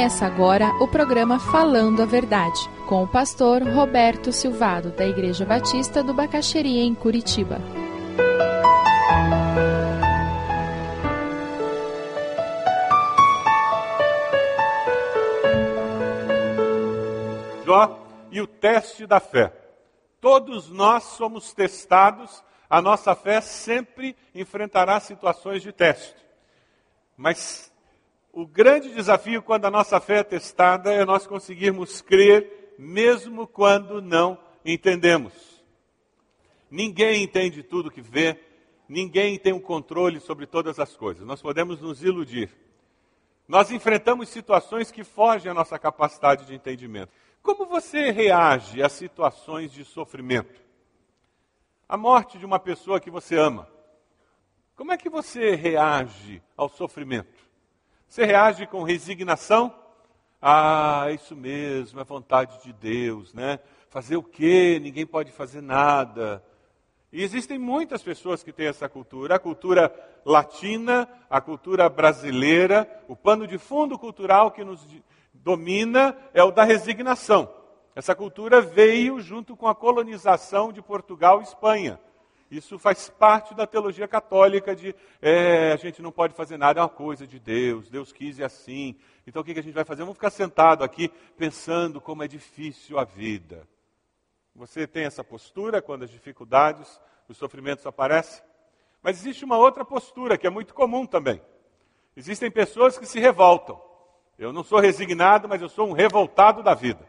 Começa agora o programa Falando a Verdade, com o pastor Roberto Silvado, da Igreja Batista do Bacaxeria, em Curitiba. Jó e o teste da fé. Todos nós somos testados, a nossa fé sempre enfrentará situações de teste. Mas o grande desafio quando a nossa fé é testada é nós conseguirmos crer mesmo quando não entendemos. Ninguém entende tudo que vê, ninguém tem o um controle sobre todas as coisas. Nós podemos nos iludir. Nós enfrentamos situações que fogem à nossa capacidade de entendimento. Como você reage a situações de sofrimento? A morte de uma pessoa que você ama. Como é que você reage ao sofrimento? Você reage com resignação? Ah, isso mesmo, é vontade de Deus, né? Fazer o quê? Ninguém pode fazer nada. E existem muitas pessoas que têm essa cultura. A cultura latina, a cultura brasileira, o pano de fundo cultural que nos domina é o da resignação. Essa cultura veio junto com a colonização de Portugal e Espanha. Isso faz parte da teologia católica de é, a gente não pode fazer nada, é uma coisa de Deus, Deus quis e assim. Então o que a gente vai fazer? Vamos ficar sentado aqui pensando como é difícil a vida. Você tem essa postura quando as dificuldades, os sofrimentos aparecem? Mas existe uma outra postura que é muito comum também. Existem pessoas que se revoltam. Eu não sou resignado, mas eu sou um revoltado da vida.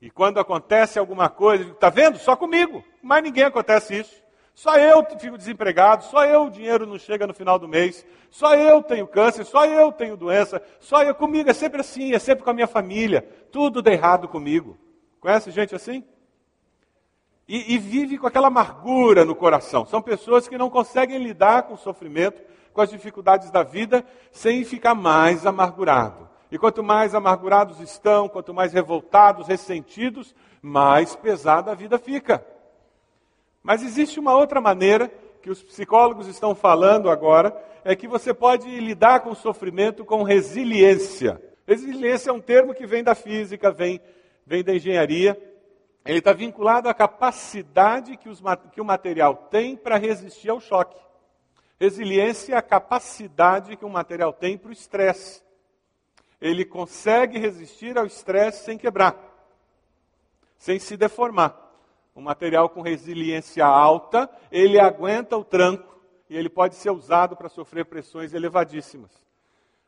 E quando acontece alguma coisa, está vendo? Só comigo. Mas ninguém acontece isso. Só eu fico desempregado, só eu o dinheiro não chega no final do mês, só eu tenho câncer, só eu tenho doença, só eu comigo, é sempre assim, é sempre com a minha família, tudo dá errado comigo. Conhece gente assim? E, e vive com aquela amargura no coração. São pessoas que não conseguem lidar com o sofrimento, com as dificuldades da vida, sem ficar mais amargurado. E quanto mais amargurados estão, quanto mais revoltados, ressentidos, mais pesada a vida fica. Mas existe uma outra maneira que os psicólogos estão falando agora, é que você pode lidar com o sofrimento com resiliência. Resiliência é um termo que vem da física, vem, vem da engenharia. Ele está vinculado à capacidade que, os, que o material tem para resistir ao choque. Resiliência é a capacidade que o material tem para o estresse ele consegue resistir ao estresse sem quebrar, sem se deformar. Um material com resiliência alta, ele aguenta o tranco e ele pode ser usado para sofrer pressões elevadíssimas.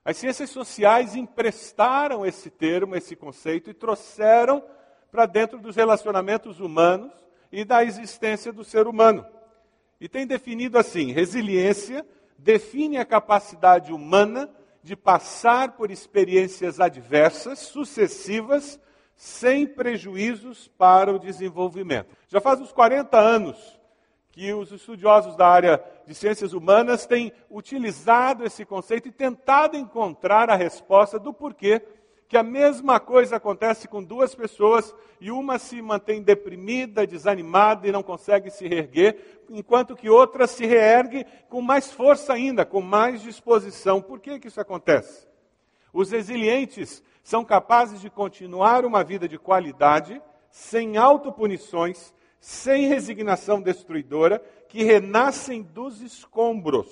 As ciências sociais emprestaram esse termo, esse conceito e trouxeram para dentro dos relacionamentos humanos e da existência do ser humano. E tem definido assim: resiliência define a capacidade humana de passar por experiências adversas, sucessivas, sem prejuízos para o desenvolvimento. Já faz uns 40 anos que os estudiosos da área de ciências humanas têm utilizado esse conceito e tentado encontrar a resposta do porquê que a mesma coisa acontece com duas pessoas e uma se mantém deprimida, desanimada e não consegue se reerguer, enquanto que outra se reergue com mais força ainda, com mais disposição. Por que, que isso acontece? Os resilientes são capazes de continuar uma vida de qualidade, sem autopunições, sem resignação destruidora, que renascem dos escombros.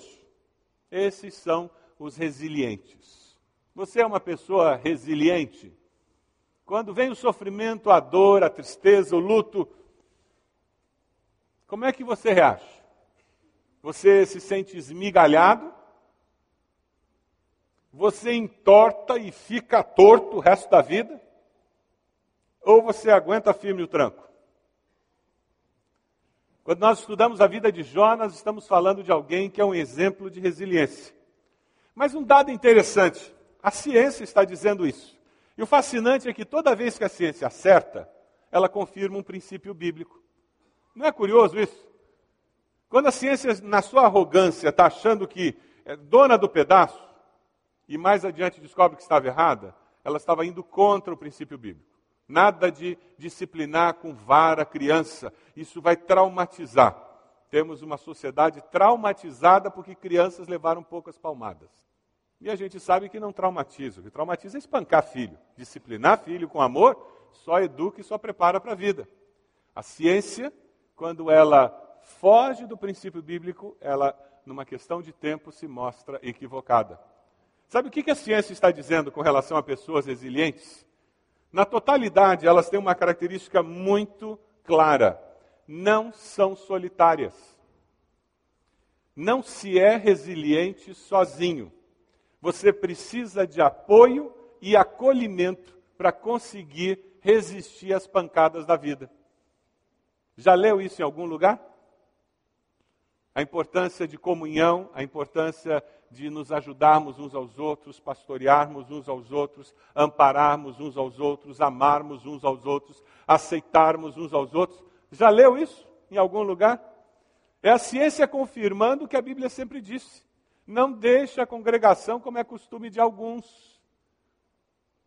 Esses são os resilientes. Você é uma pessoa resiliente? Quando vem o sofrimento, a dor, a tristeza, o luto, como é que você reage? Você se sente esmigalhado? Você entorta e fica torto o resto da vida? Ou você aguenta firme o tranco? Quando nós estudamos a vida de Jonas, estamos falando de alguém que é um exemplo de resiliência. Mas um dado interessante: a ciência está dizendo isso. E o fascinante é que toda vez que a ciência acerta, ela confirma um princípio bíblico. Não é curioso isso? Quando a ciência, na sua arrogância, está achando que é dona do pedaço, e mais adiante descobre que estava errada, ela estava indo contra o princípio bíblico. Nada de disciplinar com vara a criança, isso vai traumatizar. Temos uma sociedade traumatizada porque crianças levaram poucas palmadas. E a gente sabe que não traumatiza. O que traumatiza é espancar filho. Disciplinar filho com amor só educa e só prepara para a vida. A ciência, quando ela foge do princípio bíblico, ela, numa questão de tempo, se mostra equivocada. Sabe o que a ciência está dizendo com relação a pessoas resilientes? Na totalidade, elas têm uma característica muito clara: não são solitárias. Não se é resiliente sozinho. Você precisa de apoio e acolhimento para conseguir resistir às pancadas da vida. Já leu isso em algum lugar? A importância de comunhão, a importância de nos ajudarmos uns aos outros, pastorearmos uns aos outros, ampararmos uns aos outros, amarmos uns aos outros, aceitarmos uns aos outros. Já leu isso em algum lugar? É a ciência confirmando o que a Bíblia sempre disse. Não deixe a congregação como é costume de alguns.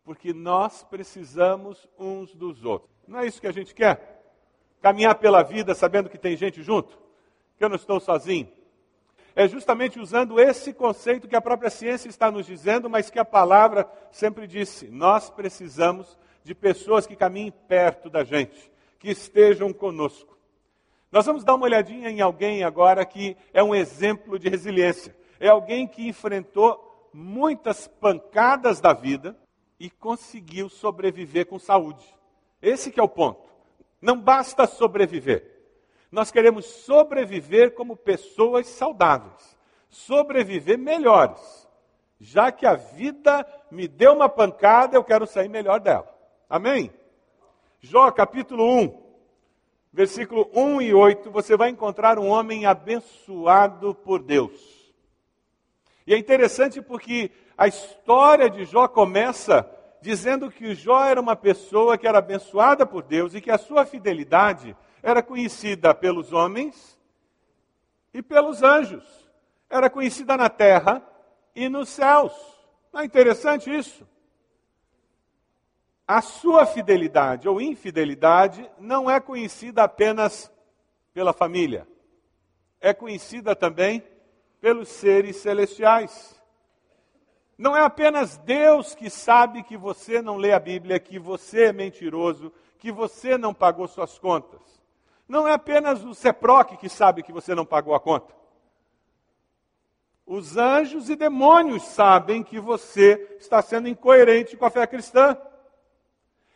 Porque nós precisamos uns dos outros. Não é isso que a gente quer? Caminhar pela vida sabendo que tem gente junto? Eu não estou sozinho? É justamente usando esse conceito que a própria ciência está nos dizendo, mas que a palavra sempre disse. Nós precisamos de pessoas que caminhem perto da gente, que estejam conosco. Nós vamos dar uma olhadinha em alguém agora que é um exemplo de resiliência. É alguém que enfrentou muitas pancadas da vida e conseguiu sobreviver com saúde. Esse que é o ponto. Não basta sobreviver. Nós queremos sobreviver como pessoas saudáveis, sobreviver melhores. Já que a vida me deu uma pancada, eu quero sair melhor dela. Amém? Jó capítulo 1, versículo 1 e 8, você vai encontrar um homem abençoado por Deus. E é interessante porque a história de Jó começa dizendo que Jó era uma pessoa que era abençoada por Deus e que a sua fidelidade era conhecida pelos homens e pelos anjos. Era conhecida na terra e nos céus. Não é interessante isso? A sua fidelidade ou infidelidade não é conhecida apenas pela família, é conhecida também pelos seres celestiais. Não é apenas Deus que sabe que você não lê a Bíblia, que você é mentiroso, que você não pagou suas contas. Não é apenas o CEPROC que sabe que você não pagou a conta. Os anjos e demônios sabem que você está sendo incoerente com a fé cristã.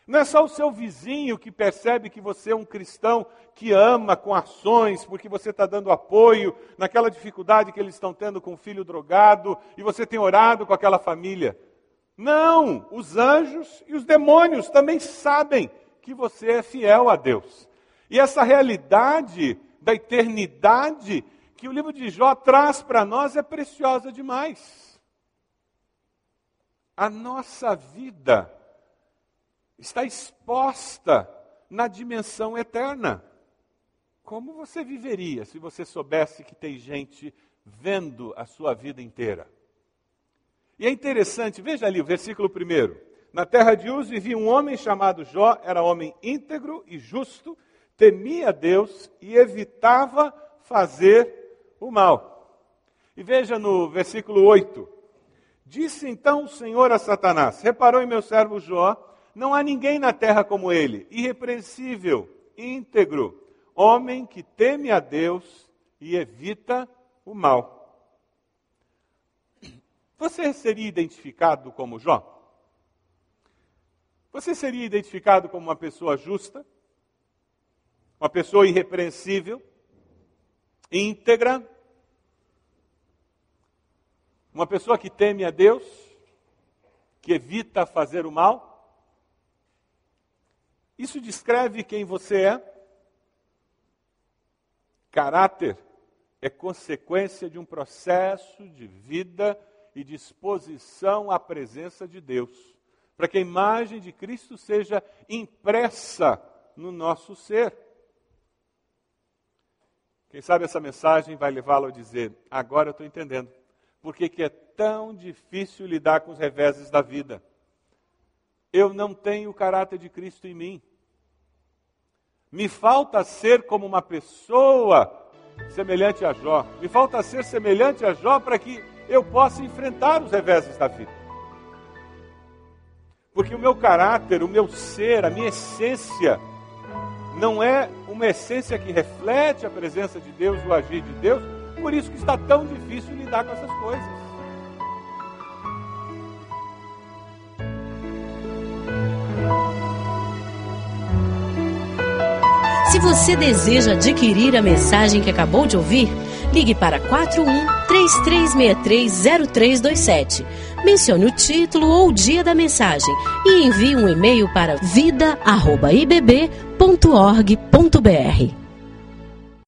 Não é só o seu vizinho que percebe que você é um cristão que ama com ações, porque você está dando apoio naquela dificuldade que eles estão tendo com o filho drogado e você tem orado com aquela família. Não! Os anjos e os demônios também sabem que você é fiel a Deus. E essa realidade da eternidade que o livro de Jó traz para nós é preciosa demais. A nossa vida está exposta na dimensão eterna. Como você viveria se você soubesse que tem gente vendo a sua vida inteira? E é interessante, veja ali o versículo 1. Na terra de Uz vivia um homem chamado Jó, era homem íntegro e justo, temia Deus e evitava fazer o mal. E veja no versículo 8: Disse então o Senhor a Satanás: Reparou em meu servo Jó, não há ninguém na terra como ele, irrepreensível, íntegro, homem que teme a Deus e evita o mal. Você seria identificado como Jó? Você seria identificado como uma pessoa justa? Uma pessoa irrepreensível? Íntegra? Uma pessoa que teme a Deus? Que evita fazer o mal? Isso descreve quem você é? Caráter é consequência de um processo de vida e disposição à presença de Deus, para que a imagem de Cristo seja impressa no nosso ser. Quem sabe essa mensagem vai levá-lo a dizer: agora eu estou entendendo. Por que, é tão difícil lidar com os reveses da vida? eu não tenho o caráter de Cristo em mim. Me falta ser como uma pessoa semelhante a Jó. Me falta ser semelhante a Jó para que eu possa enfrentar os reveses da vida. Porque o meu caráter, o meu ser, a minha essência, não é uma essência que reflete a presença de Deus, o agir de Deus, por isso que está tão difícil lidar com essas coisas. Se você deseja adquirir a mensagem que acabou de ouvir, ligue para 41 3363 0327. Mencione o título ou o dia da mensagem e envie um e-mail para vida@ibb.org.br.